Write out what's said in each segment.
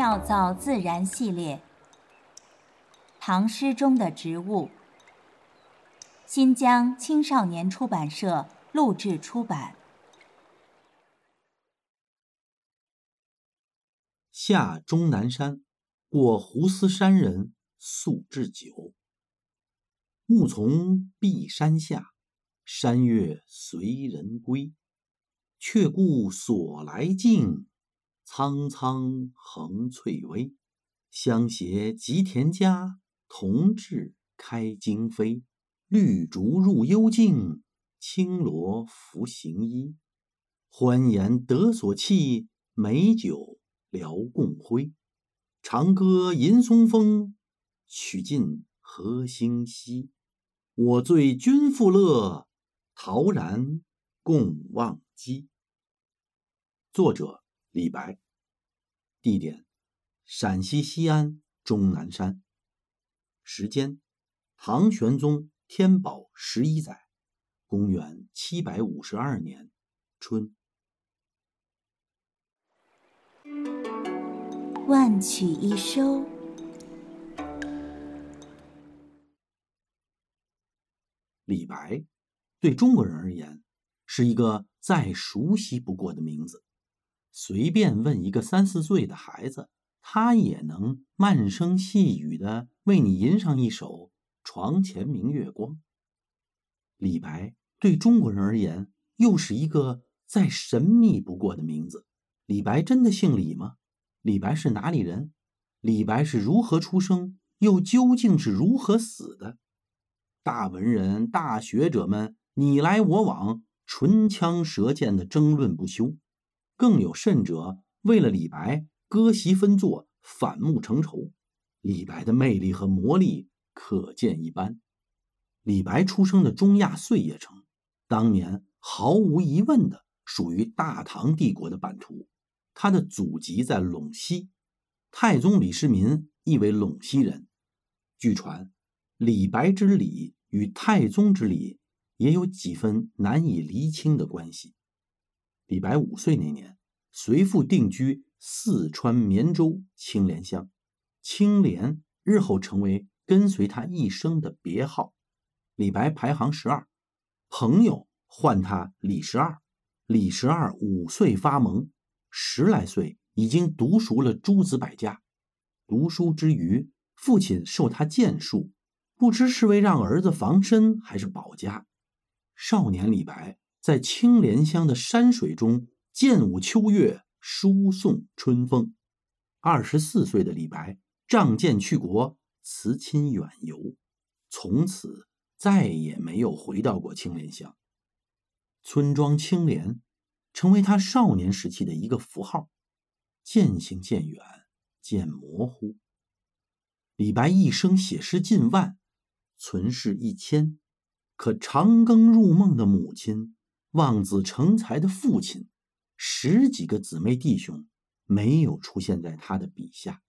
妙造自然系列，唐诗中的植物。新疆青少年出版社录制出版。下终南山，过胡思山人宿置酒。木从碧山下，山月随人归。却顾所来径，苍苍横翠微。相携及田家，同至开荆扉。绿竹入幽径，青萝拂行衣。欢颜得所憩，美酒聊共挥。长歌吟松风，曲尽何星稀。我醉君复乐，陶然共忘机。作者李白，地点陕西西安终南山，时间唐玄宗天宝十一载，公元七百五十二年春。万曲一收。李白对中国人而言是一个再熟悉不过的名字。随便问一个三四岁的孩子，他也能慢声细语的为你吟上一首《床前明月光》。李白对中国人而言，又是一个再神秘不过的名字。李白真的姓李吗？李白是哪里人？李白是如何出生，又究竟是如何死的？大文人、大学者们你来我往，唇枪舌剑的争论不休。更有甚者，为了李白割席分坐，反目成仇。李白的魅力和魔力可见一斑。李白出生的中亚碎叶城，当年毫无疑问的属于大唐帝国的版图。他的祖籍在陇西，太宗李世民亦为陇西人。据传，李白之李与太宗之李也有几分难以厘清的关系。李白五岁那年，随父定居四川绵州青莲乡，青莲日后成为跟随他一生的别号。李白排行十二，朋友唤他李十二。李十二五岁发蒙，十来岁已经读熟了诸子百家。读书之余，父亲授他剑术，不知是为让儿子防身，还是保家。少年李白。在青莲乡的山水中，剑舞秋月，书送春风。二十四岁的李白仗剑去国，辞亲远游，从此再也没有回到过青莲乡。村庄青莲成为他少年时期的一个符号，渐行渐远，渐模糊。李白一生写诗近万，存世一千，可长庚入梦的母亲。望子成才的父亲，十几个姊妹弟兄，没有出现在他的笔下，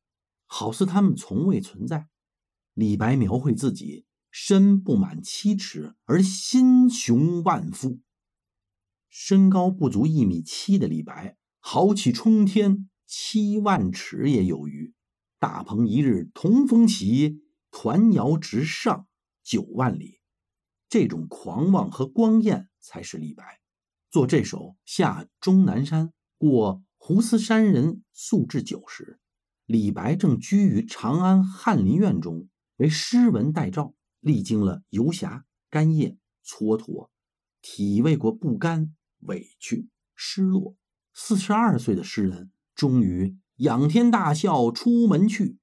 好似他们从未存在。李白描绘自己身不满七尺而心雄万夫，身高不足一米七的李白，豪气冲天，七万尺也有余。大鹏一日同风起，团摇直上九万里。这种狂妄和光艳。才是李白做这首《下终南山过胡思山人宿置酒》时，李白正居于长安翰林院中，为诗文代诏，历经了游侠、干谒、蹉跎，体味过不甘、委屈、失落。四十二岁的诗人，终于仰天大笑出门去，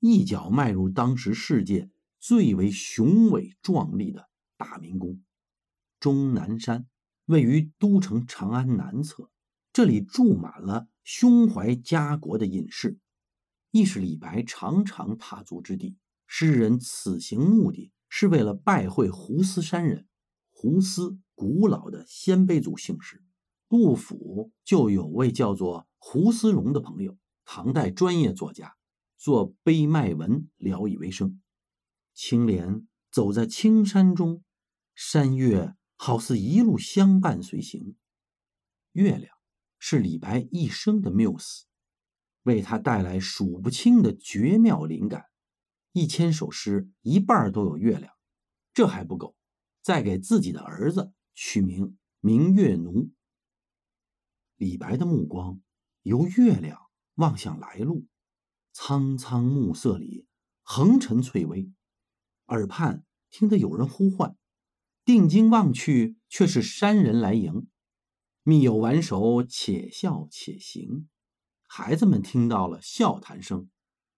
一脚迈入当时世界最为雄伟壮丽的大明宫。终南山位于都城长安南侧，这里住满了胸怀家国的隐士，亦是李白常常踏足之地。诗人此行目的是为了拜会胡思山人。胡思，古老的鲜卑族姓氏。杜甫就有位叫做胡思荣的朋友，唐代专业作家，做碑卖文聊以为生。青莲走在青山中，山月。好似一路相伴随行。月亮是李白一生的缪斯，为他带来数不清的绝妙灵感。一千首诗，一半都有月亮，这还不够，再给自己的儿子取名明月奴。李白的目光由月亮望向来路，苍苍暮色里横陈翠微，耳畔听得有人呼唤，定睛望去，却是山人来迎。密友挽手，且笑且行。孩子们听到了笑谈声，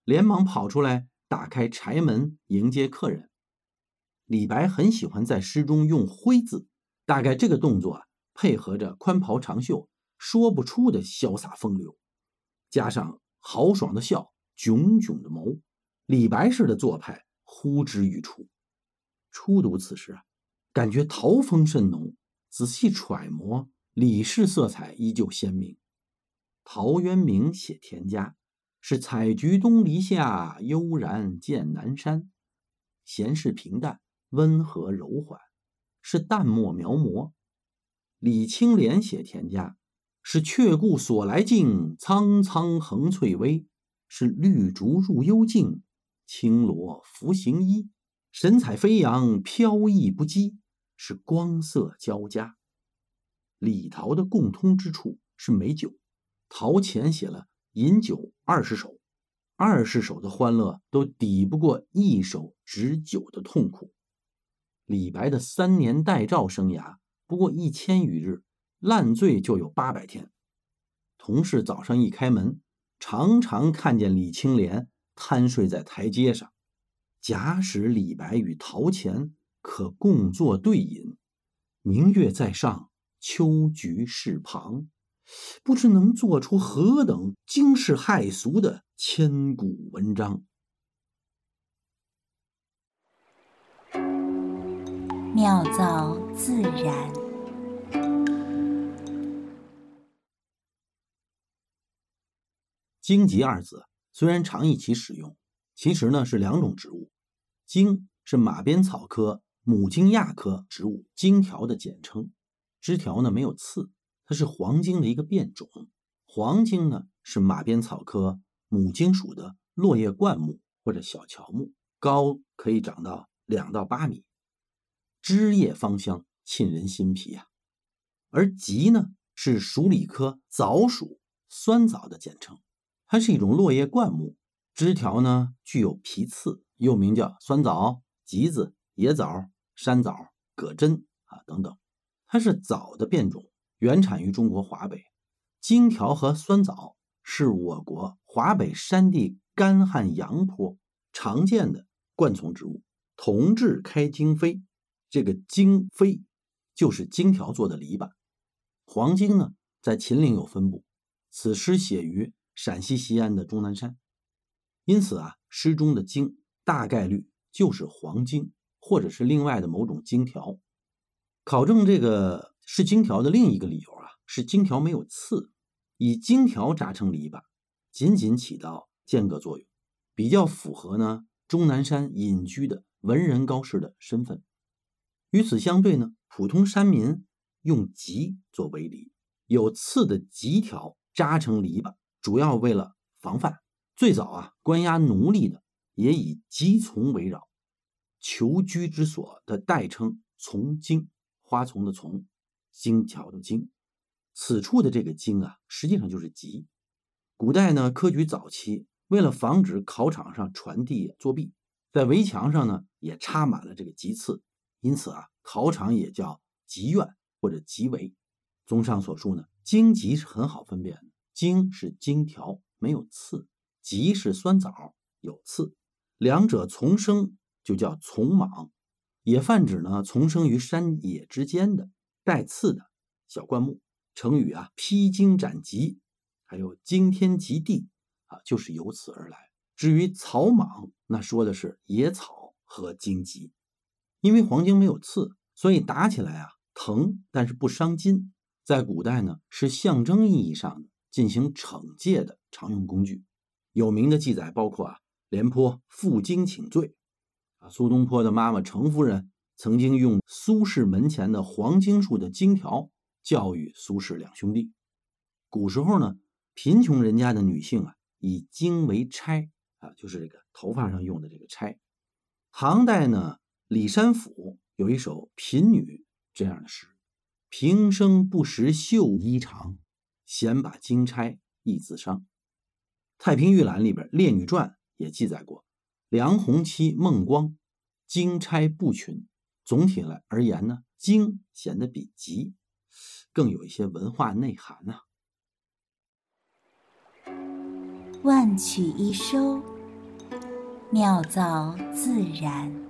连忙跑出来，打开柴门迎接客人。李白很喜欢在诗中用“挥”字，大概这个动作，配合着宽袍长袖，说不出的潇洒风流，加上豪爽的笑、炯炯的眸，李白式的做派呼之欲出。初读此诗啊，感觉陶风甚浓，仔细揣摩。李氏色彩依旧鲜明。陶渊明写田家是“采菊东篱下，悠然见南山”，闲适平淡，温和柔缓，是淡墨描摹。李青莲写田家是“却顾所来径，苍苍横翠微”，是绿竹入幽径，青萝拂行衣，神采飞扬，飘逸不羁，是光色交加。李陶的共通之处是美酒，陶潜写了饮酒二十首，二十首的欢乐都抵不过一首止酒的痛苦。李白的三年待诏生涯不过一千余日，烂醉就有八百天。同事早上一开门，常常看见李青莲瘫睡在台阶上。假使李白与陶潜可共坐对饮，明月在上。秋菊是旁，不知能做出何等惊世骇俗的千古文章。妙造自然。荆棘二字虽然常一起使用，其实呢是两种植物。荆是马鞭草科母荆亚科植物荆条的简称。枝条呢没有刺，它是黄荆的一个变种。黄荆呢是马鞭草科母荆属的落叶灌木或者小乔木，高可以长到两到八米，枝叶芳香，沁人心脾啊。而棘呢是鼠李科枣属酸枣的简称，它是一种落叶灌木，枝条呢具有皮刺，又名叫酸枣、棘子、野枣、山枣、葛针啊等等。它是枣的变种，原产于中国华北。荆条和酸枣是我国华北山地干旱阳坡常见的灌丛植物。同治开荆扉，这个荆扉就是荆条做的篱笆。黄荆呢，在秦岭有分布。此诗写于陕西西安的终南山，因此啊，诗中的荆大概率就是黄荆，或者是另外的某种荆条。考证这个是荆条的另一个理由啊，是荆条没有刺，以荆条扎成篱笆，仅仅起到间隔作用，比较符合呢终南山隐居的文人高士的身份。与此相对呢，普通山民用棘做围篱，有刺的棘条扎成篱笆，主要为了防范。最早啊，关押奴隶的也以棘丛围绕，求居之所的代称从经。花丛的丛，荆条的荆，此处的这个荆啊，实际上就是棘。古代呢，科举早期为了防止考场上传递作弊，在围墙上呢也插满了这个棘刺，因此啊，考场也叫棘院或者棘围。综上所述呢，荆棘是很好分辨的，荆是荆条，没有刺；棘是酸枣，有刺，两者丛生就叫丛莽。也泛指呢，丛生于山野之间的带刺的小灌木。成语啊，披荆斩棘，还有惊天极地啊，就是由此而来。至于草莽，那说的是野草和荆棘。因为黄荆没有刺，所以打起来啊疼，但是不伤筋。在古代呢，是象征意义上进行惩戒的常用工具。有名的记载包括啊，廉颇负荆请罪。苏东坡的妈妈程夫人曾经用苏轼门前的黄金树的荆条教育苏轼两兄弟。古时候呢，贫穷人家的女性啊，以金为钗啊，就是这个头发上用的这个钗。唐代呢，李山甫有一首《贫女》这样的诗：“平生不识绣衣长，闲把金钗忆自伤。”《太平御览》里边《列女传》也记载过梁鸿妻孟光金钗布裙。总体来而言呢，经显得比吉更有一些文化内涵呐。万曲一收，妙造自然。